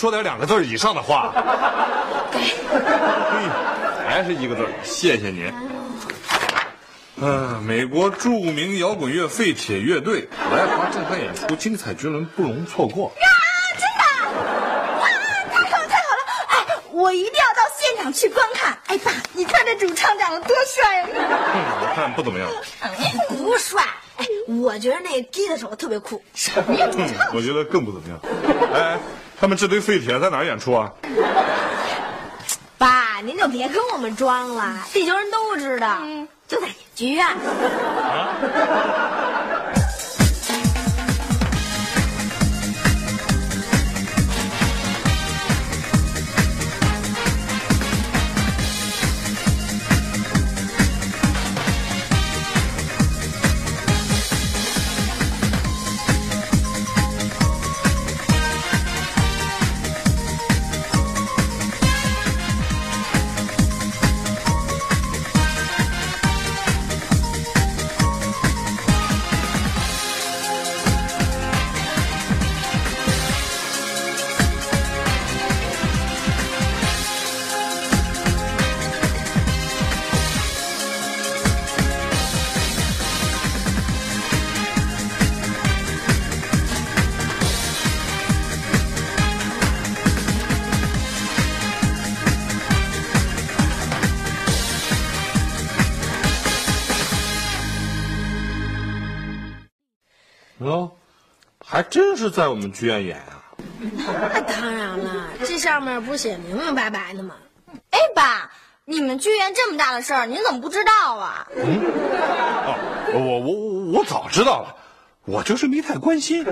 说点两个字以上的话？嘿还是一个字，谢谢您。嗯、美国著名摇滚乐废铁乐队来华震撼演出，精彩绝伦，不容错过呀真的。太好了太好了！哎，我一定要到现场去观看。哎爸，你看这主唱长得多帅啊！嗯，我看不怎么样。不帅，哎，我觉得那吉他手特别酷。什么呀？嗯，我觉得更不怎么样。哎，他们这堆废铁在哪儿演出啊？爸，您就别跟我们装了，地球人都知道，就在剧院。哦，是在我们剧院演啊。那当然了，这上面不是写明明白白的吗？哎，爸，你们剧院这么大的事儿，您怎么不知道啊？哦，我我我我早知道了，我就是没太关心，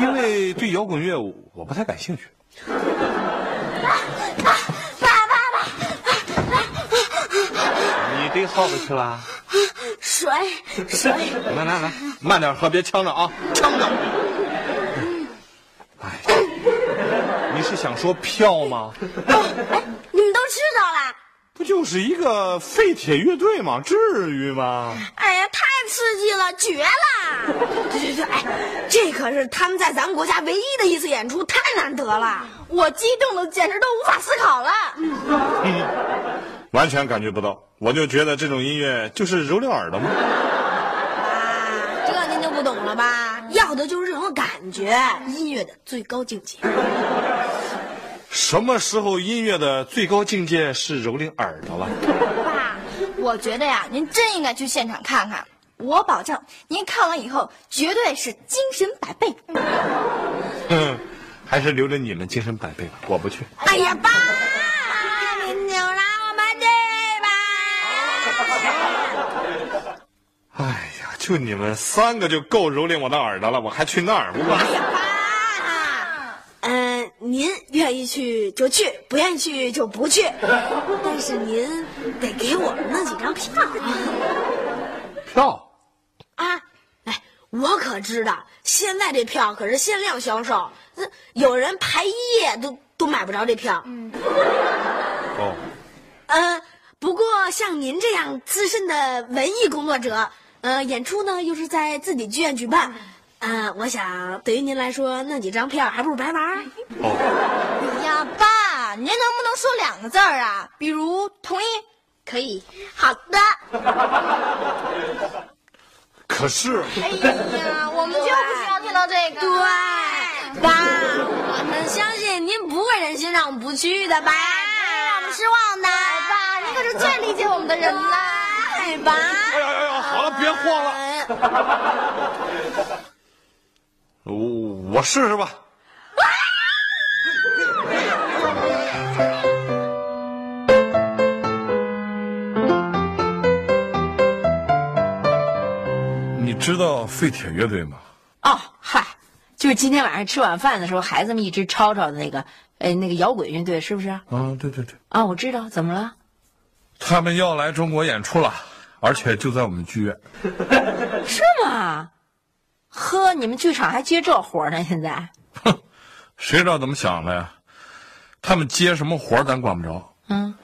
因为对摇滚乐我不太感兴趣。你逮耗子去了？水水，来来来，慢点喝，别呛着啊，呛着。哎，你是想说票吗？你们都知道了。不就是一个废铁乐队吗？至于吗？哎呀，太刺激了，绝了！对对对，哎，这可是他们在咱们国家唯一的一次演出，太难得了。我激动的简直都无法思考了。完全感觉不到，我就觉得这种音乐就是蹂躏耳朵吗。啊，这您就不懂了吧？要的就是这种感觉，音乐的最高境界。什么时候音乐的最高境界是蹂躏耳朵了？爸，我觉得呀，您真应该去现场看看。我保证，您看完以后绝对是精神百倍。哼，还是留着你们精神百倍吧，我不去。哎呀，爸，您就让我们去吧。哎呀，就你们三个就够蹂躏我的耳朵了，我还去那儿？我哎呀，爸，嗯、您愿意去就去，不愿意去就不去。但是您得给我们弄几张票票。啊！哎，我可知道，现在这票可是限量销售，那有人排一夜都都买不着这票。哦，呃，不过像您这样资深的文艺工作者，呃，演出呢又是在自己剧院举办，呃，我想对于您来说，那几张票还不如白玩。哦，哎呀，爸，您能不能说两个字儿啊？比如同意？可以，好的。可是哎呀，我们就不需要听到这个。对，爸，我们相信您不会忍心让我们不去的吧？让我们失望的。爸，您可是最理解我们的人啦。哎，爸。哎呀哎呀，好了，别晃了，我我试试吧。你知道废铁乐队吗？哦，嗨，就是今天晚上吃晚饭的时候，孩子们一直吵吵的那个，呃，那个摇滚乐队是不是？啊，对，对对啊，我知道，怎么了？他们要来中国演出了，而且就在我们剧院。是吗？呵，你们剧场还接这活呢？现在？哼，谁知道怎么想的呀？他们接什么活儿咱管不着。嗯，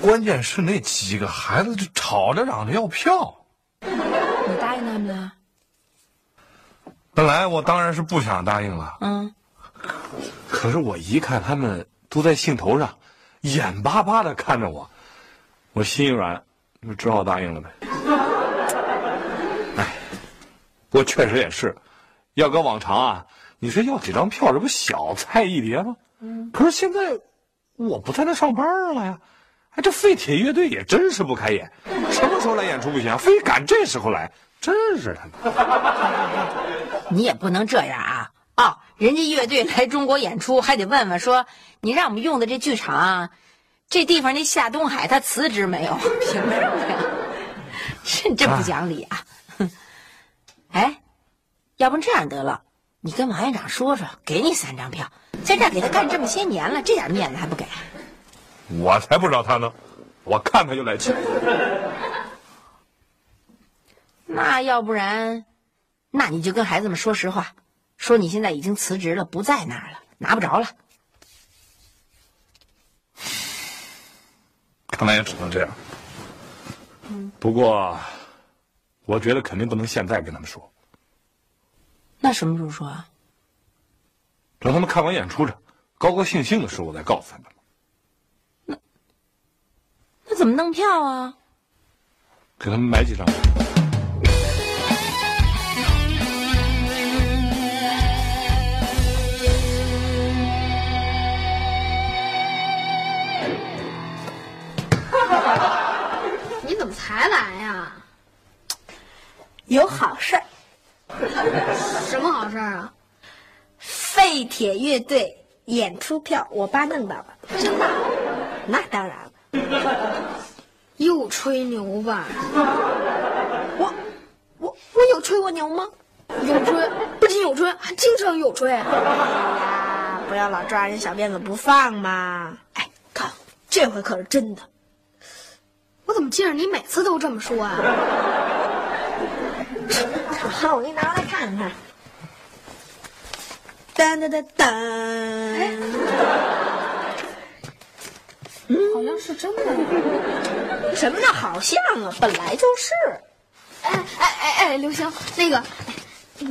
关键是那几个孩子就吵着嚷着要票。你答应他们了？本来我当然是不想答应了，嗯，可是我一看他们都在兴头上，眼巴巴的看着我，我心一软，就只好答应了呗。哎，不过确实也是，要搁往常啊，你说要几张票，这不小菜一碟吗？嗯。可是现在我不在那上班了呀，哎，这废铁乐队也真是不开眼，什么时候来演出不行，非赶这时候来，真是的。你也不能这样啊！哦，人家乐队来中国演出，还得问问说，你让我们用的这剧场，这地方那夏东海他辞职没有？凭什么呀？真 真不讲理啊！哼！哎，要不这样得了，你跟王院长说说，给你三张票，在这儿给他干这么些年了，这点面子还不给？我才不找他呢，我看他就来气。那要不然？那你就跟孩子们说实话，说你现在已经辞职了，不在那儿了，拿不着了。看来也只能这样。不过，我觉得肯定不能现在跟他们说。那什么时候说啊？等他们看完演出着，高高兴兴的时候，我再告诉他们。那那怎么弄票啊？给他们买几张。你怎么才来呀？有好事儿。什么好事儿啊？废铁乐队演出票，我爸弄到了。真的？那当然了。又吹牛吧？我我我有吹过牛吗？有吹，不仅有吹，还经常有吹。哎呀，不要老抓人小辫子不放嘛！哎，看，这回可是真的。我怎么记着你每次都这么说啊？好，我给你拿过来看看。噔噔噔噔，好像是真的。什么叫好像啊？本来就是。哎哎哎哎，刘星，那个，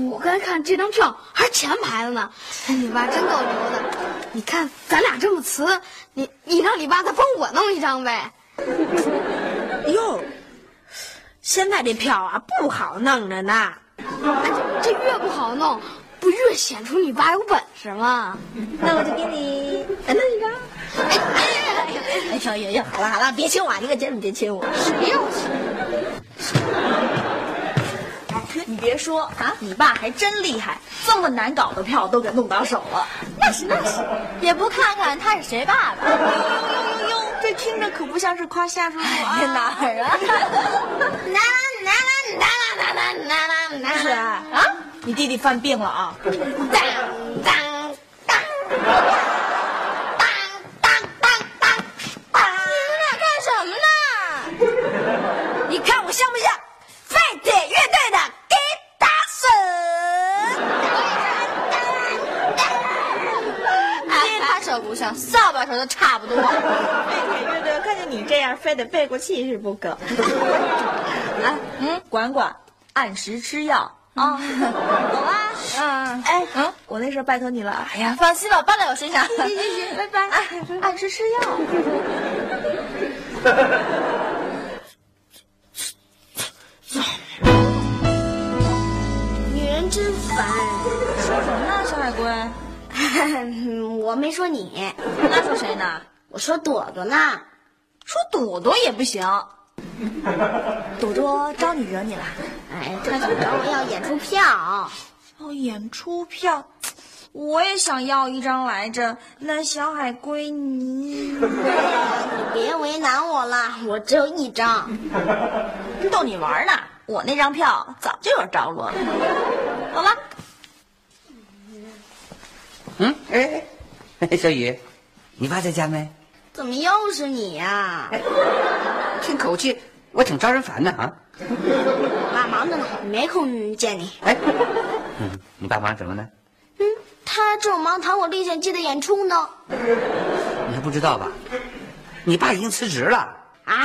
我刚才看这张票还是前排的呢。你爸真够牛的。你看咱俩这么瓷，你你让你爸再帮我弄一张呗。哟，现在这票啊不好弄着呢。这越不好弄，不越显出你爸有本事吗？那我就给你弄一个。哎呀，哎呀，哎呀，好了好了，别亲我，你可真别亲我。谁要亲？你别说啊，你爸还真厉害，这么难搞的票都给弄到手了。那是那是，也不看看他是谁爸爸。呦呦呦呦呦，这听着可不像是夸夏叔叔啊。哪儿啊？你弟弟犯病了啊！当当当当当当当！你们俩干什么呢？你看我像不像废铁乐队的？不像扫把头都差不多。废铁乐队看见你这样，非得背过气是不可。来，嗯，管管，按时吃药啊。走啊。嗯，哎，嗯，我那事拜托你了。哎呀，放心吧，办在我身上。行行行，拜拜。按时吃药。女人真烦。说什么呢，小海龟？我没说你，那说谁呢？我说朵朵呢。说朵朵也不行。朵朵招你惹你了？哎，她想找我要演出票。要演出票，我也想要一张来着。那小海龟，你 你别为难我了，我只有一张。逗你玩呢，我那张票早就有着落了。走了。嗯，哎，哎小雨，你爸在家没？怎么又是你呀、听口气，我挺招人烦的啊。爸忙着呢，没空见你。哎，嗯，你爸忙什么呢？嗯，他正忙谈我《历险记》的演出呢。你还不知道吧？你爸已经辞职了。啊？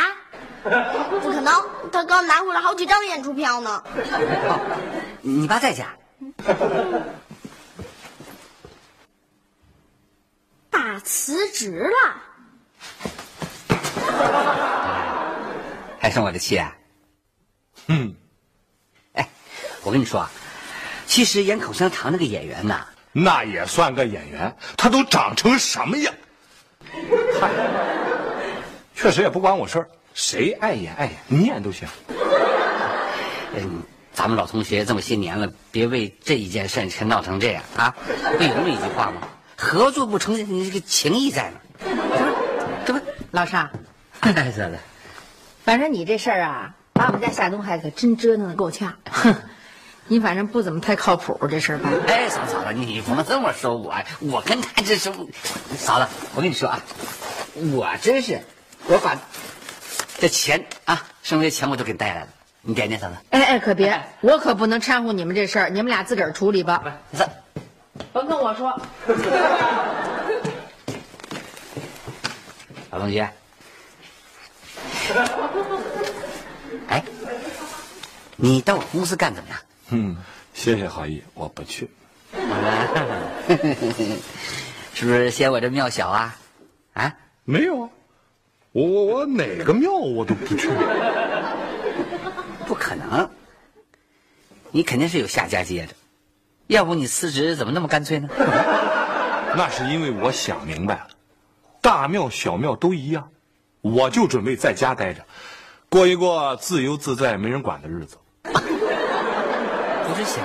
不可能，他刚拿回来好几张演出票呢。哦，你爸在家。爸辞职了。还生我的气啊？嗯，哎，我跟你说啊，其实演口香糖那个演员呐，那也算个演员，他都长成什么样？嗨，确实也不关我事儿，谁爱演爱演，你演都行。嗯，咱们老同学这么些年了，别为这一件事情闹成这样啊！不有那么一句话吗？合作不成，你这个情谊在呢，这不，老沙，哎，嫂子，反正你这事儿啊，把我们家夏东海可真折腾的够呛。哼，你反正不怎么太靠谱这事儿吧？哎，嫂子，嫂子，你不能这么说我，我跟他这是，嫂子，我跟你说啊，我真是，我把这钱啊，剩下的钱我都给你带来了，你点点，嫂子。哎哎，可别，我可不能掺和你们这事儿，你们俩自个儿处理吧。不是，甭跟我说。老同学，哎，你到我公司干怎么样？嗯，谢谢好意，我不去。是不是嫌我这庙小啊？啊？没有啊，我我我哪个庙我都不去。不可能，你肯定是有下家接着，要不你辞职怎么那么干脆呢？那是因为我想明白了，大庙小庙都一样，我就准备在家待着，过一过自由自在、没人管的日子。不是想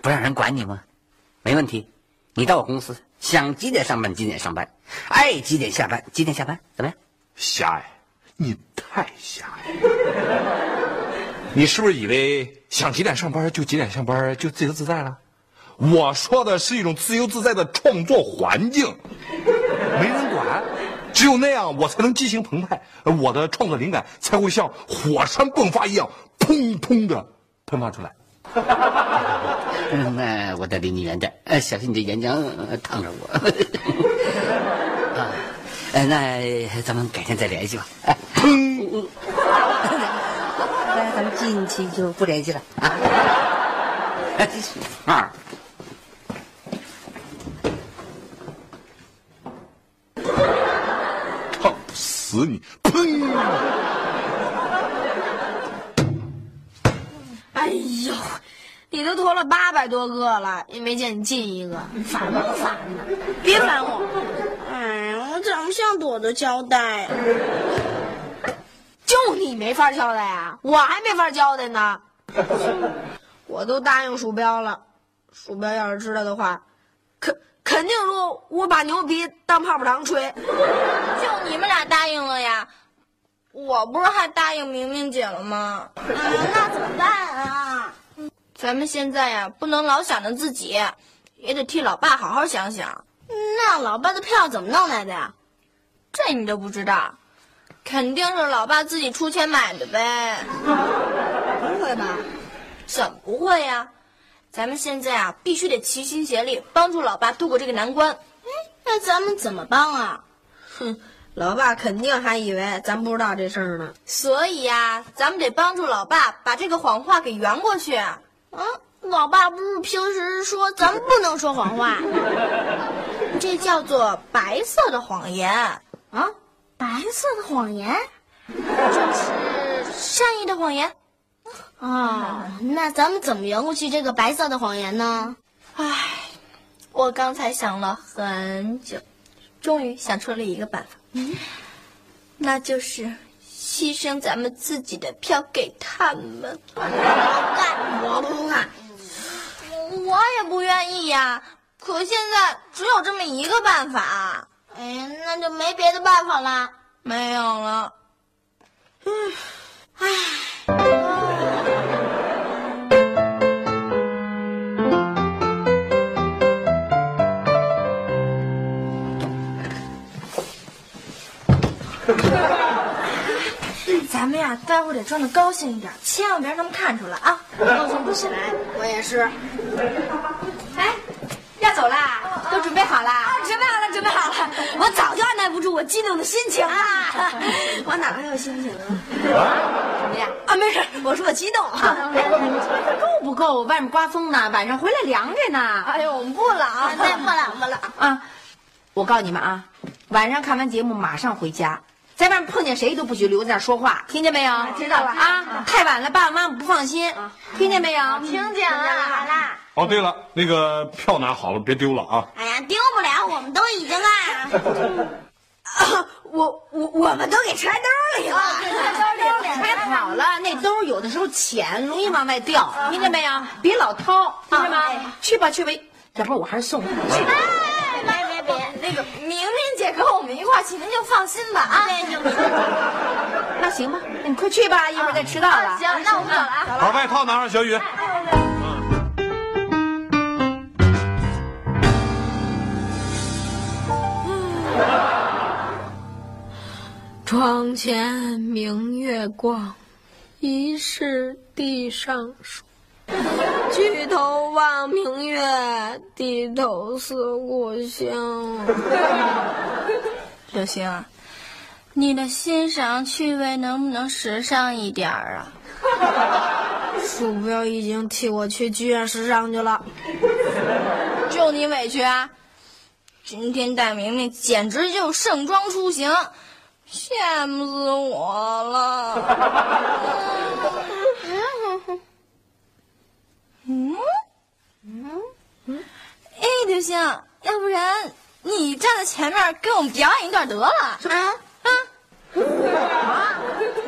不让人管你吗？没问题，你到我公司，想几点上班几点上班，爱几点下班几点下班，怎么样？狭隘，你太狭隘了。你是不是以为想几点上班就几点上班就自由自在了？我说的是一种自由自在的创作环境，没人管，只有那样我才能激情澎湃，我的创作灵感才会像火山迸发一样砰砰的喷发出来。嗯，那我得离你远点，呃，小心你这岩浆呃烫着我。啊，呃，那咱们改天再联系吧。哎，砰！那咱们近期就不联系了啊。啊。烫死你！呸！哎呦，你都脱了八百多个了，也没见你进一个，烦不烦呢？别烦我！哎呀，我怎么向朵朵交代呀、就你没法交代啊，我还没法交代呢。我都答应鼠标了，鼠标要是知道的话，可肯定说我把牛皮当泡泡糖吹。就你们俩答应了呀，我不是还答应明明姐了吗？啊，那怎么办啊？咱们现在呀，不能老想着自己，也得替老爸好好想想。那老爸的票怎么弄来的呀？这你都不知道，肯定是老爸自己出钱买的呗。不会吧？怎么不会呀？咱们现在啊，必须得齐心协力，帮助老爸度过这个难关。哎那咱们怎么帮啊？哼，老爸肯定还以为咱不知道这事儿呢。所以呀，咱们得帮助老爸把这个谎话给圆过去。啊，老爸不是平时说咱们不能说谎话 这叫做白色的谎言，啊？白色的谎言就是善意的谎言。啊？那咱们怎么圆过去这个白色的谎言呢？唉，我刚才想了很久，终于想出了一个办法，那就是牺牲咱们自己的票给他们。干，我不干。我也不愿意呀，可现在只有这么一个办法，哎，那就没别的办法啦。没有了。咱们呀，待会儿得装的高兴一点，千万别让他们看出来啊！高兴不起来，我也是。哎，要走啦？都准备好啦？准备好了，准备好了，我早就按耐不住我激动的心情了。我哪还有心情啊？怎么样？啊，没事，我说我激动啊。够不够？外面刮风呢，晚上回来凉着呢。哎呦，我们不冷，对，不冷不冷。啊，我告诉你们啊，晚上看完节目马上回家，在外面碰见谁都不许留在那说话，听见没有？知道了啊，太晚了，爸爸妈妈不放心，听见没有？听见了，好啦。哦，对了，那个票拿好了，别丢了啊！哎呀，丢不了，我们都已经啊。我我我们都给揣兜里了。揣好了，那兜有的时候浅，容易往外掉，听见没有？别老掏，听见吗？去吧去吧，要不然我还是送你去。那个明明姐跟我们一块儿去，您就放心吧啊。那行吧，那你快去吧，一会儿再迟到了。行，那我们走了啊。把外套拿上，小雨。窗前明月光，疑是地上霜。举头望明月，低头思故乡。刘星，你的欣赏趣味能不能时尚一点儿啊？鼠标已经替我去剧院时尚去了。就你委屈啊！今天戴明明简直就盛装出行，羡慕死我了。嗯嗯嗯，哎，刘星，要不然你站在前面给我们表演一段得了。啊啊！啊！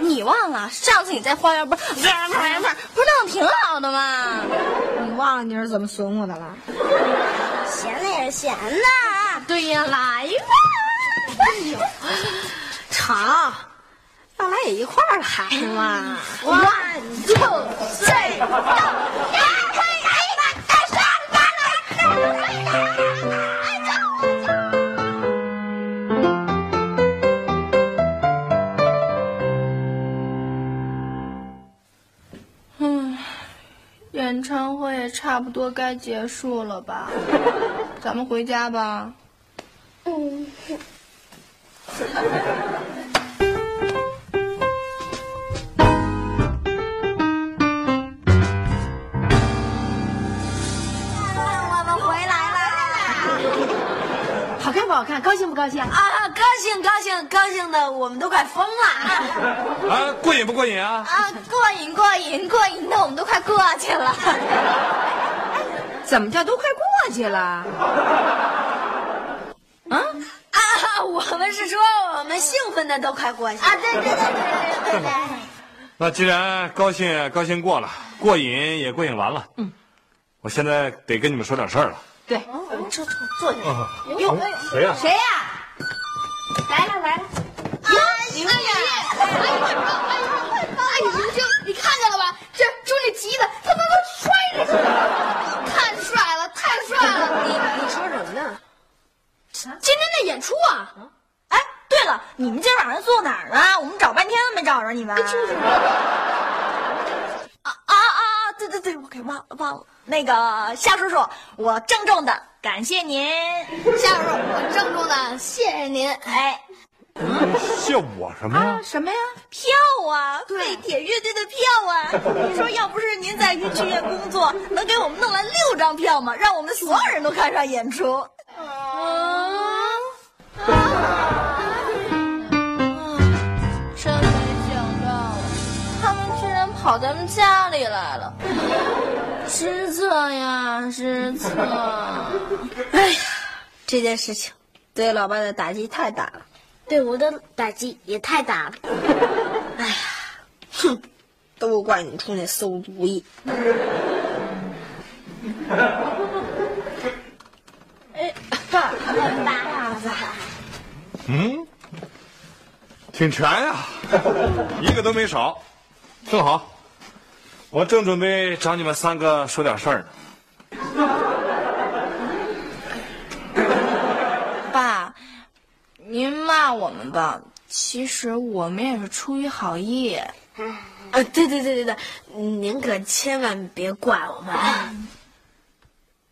你忘了上次你在花园不是不是不是不是弄得挺好的吗？你忘了你是怎么损我的了？闲的也是闲的。对呀，来吧。哎呦，好，要来也一块儿来嘛。One two three go！嗯，演唱会也差不多该结束了吧？咱们回家吧。嗯。不好看？高兴不高兴？啊，高兴高兴高兴的，我们都快疯了。啊，过瘾不过瘾啊？啊，过瘾过瘾过瘾的，我们都快过去了。怎么叫都快过去了？啊啊，我们是说我们兴奋的都快过去了。啊，对对对对对对对。那既然高兴高兴过了，过瘾也过瘾完了，嗯，我现在得跟你们说点事儿了。对，我们坐坐坐下。哟，谁呀？谁呀？来了来了。哎呀！哎呀！哎，刘星，你看见了吧？这朱莉骑的，他妈都摔着去了，太帅了，太帅了！你你说什么呢？今天的演出啊！哎，对了，你们今晚上坐哪儿呢？我们找半天没找着你们。啊啊啊！对对对，我那个夏叔叔，我郑重的感谢您。夏叔叔，我郑重的谢谢您。哎，谢我什么呀？什么呀？票啊，废铁乐队的票啊！你 说要不是您在剧院工作，能给我们弄来六张票吗？让我们所有人都看上演出。啊！真跑咱们家里来了。失策呀，失策！哎呀，这件事情对老爸的打击太大了，对我的打击也太大了。哎呀，哼，都怪你出那馊主意。哎，爸，爸，爸，嗯，挺全呀，一个都没少，正好。我正准备找你们三个说点事儿呢。爸，您骂我们吧，其实我们也是出于好意。啊，对对对对对，您可千万别怪我们。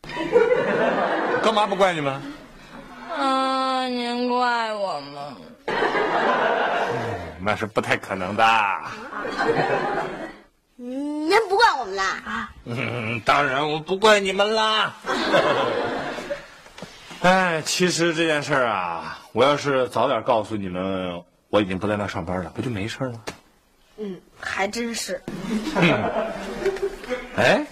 干嘛不怪你们？嗯，您怪我们？那是不太可能的。您不怪我们啦？啊，嗯，当然我不怪你们啦。哎，其实这件事儿啊，我要是早点告诉你们，我已经不在那上班了，不就没事了？嗯，还真是。哎，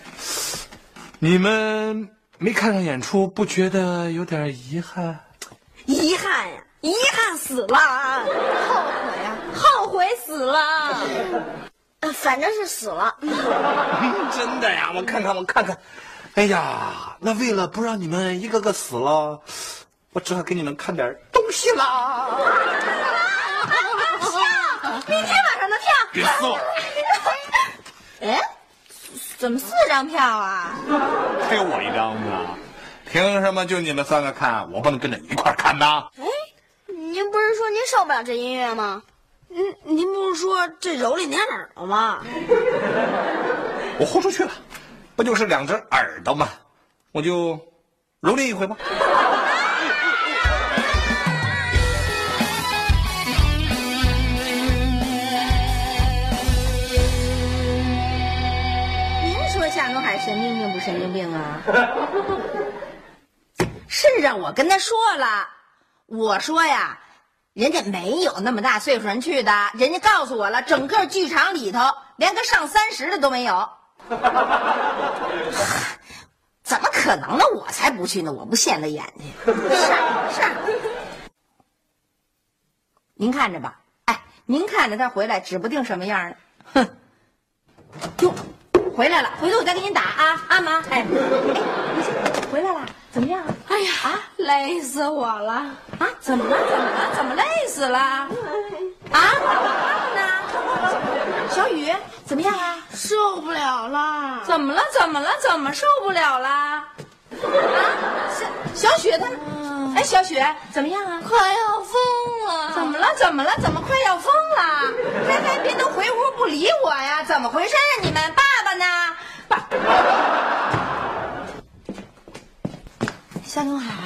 你们没看上演出，不觉得有点遗憾？遗憾呀，遗憾死了，后悔呀，后悔死了。呃，反正是死了。真的呀，我看看，我看看。哎呀，那为了不让你们一个个死了，我只好给你们看点东西啦。明天晚上的票。别说，哎，怎么四张票啊？还有我一张呢。凭什么就你们三个看，我不能跟着一块看呢？哎，您不是说您受不了这音乐吗？您，您不是说这蹂躏您耳朵吗？我豁出去了，不就是两只耳朵吗？我就蹂躏一回吧。您说夏东海神经病不神经病啊？是啊，我跟他说了，我说呀，人家没有那么大岁数人去的，人家告诉我了，整个剧场里头连个上三十的都没有。怎么可能呢？我才不去呢！我不现了眼睛。是是。您看着吧，哎，您看着他回来，指不定什么样呢。哼，哟，回来了，回头我再给您打啊啊妈！哎，哎，回来了，怎么样？哎呀，啊，累死我了！啊，怎么了？怎么了？怎么累死了？啊？呢？小雨，怎么样啊？受不了了！怎么了？怎么了？怎么受不了了？啊？小小雪她，哎，小雪怎么样啊？快要疯了！怎么了？怎么了？怎么快要疯了？还还别都回屋不理我呀？怎么回事啊？你们爸爸呢？爸，夏东海，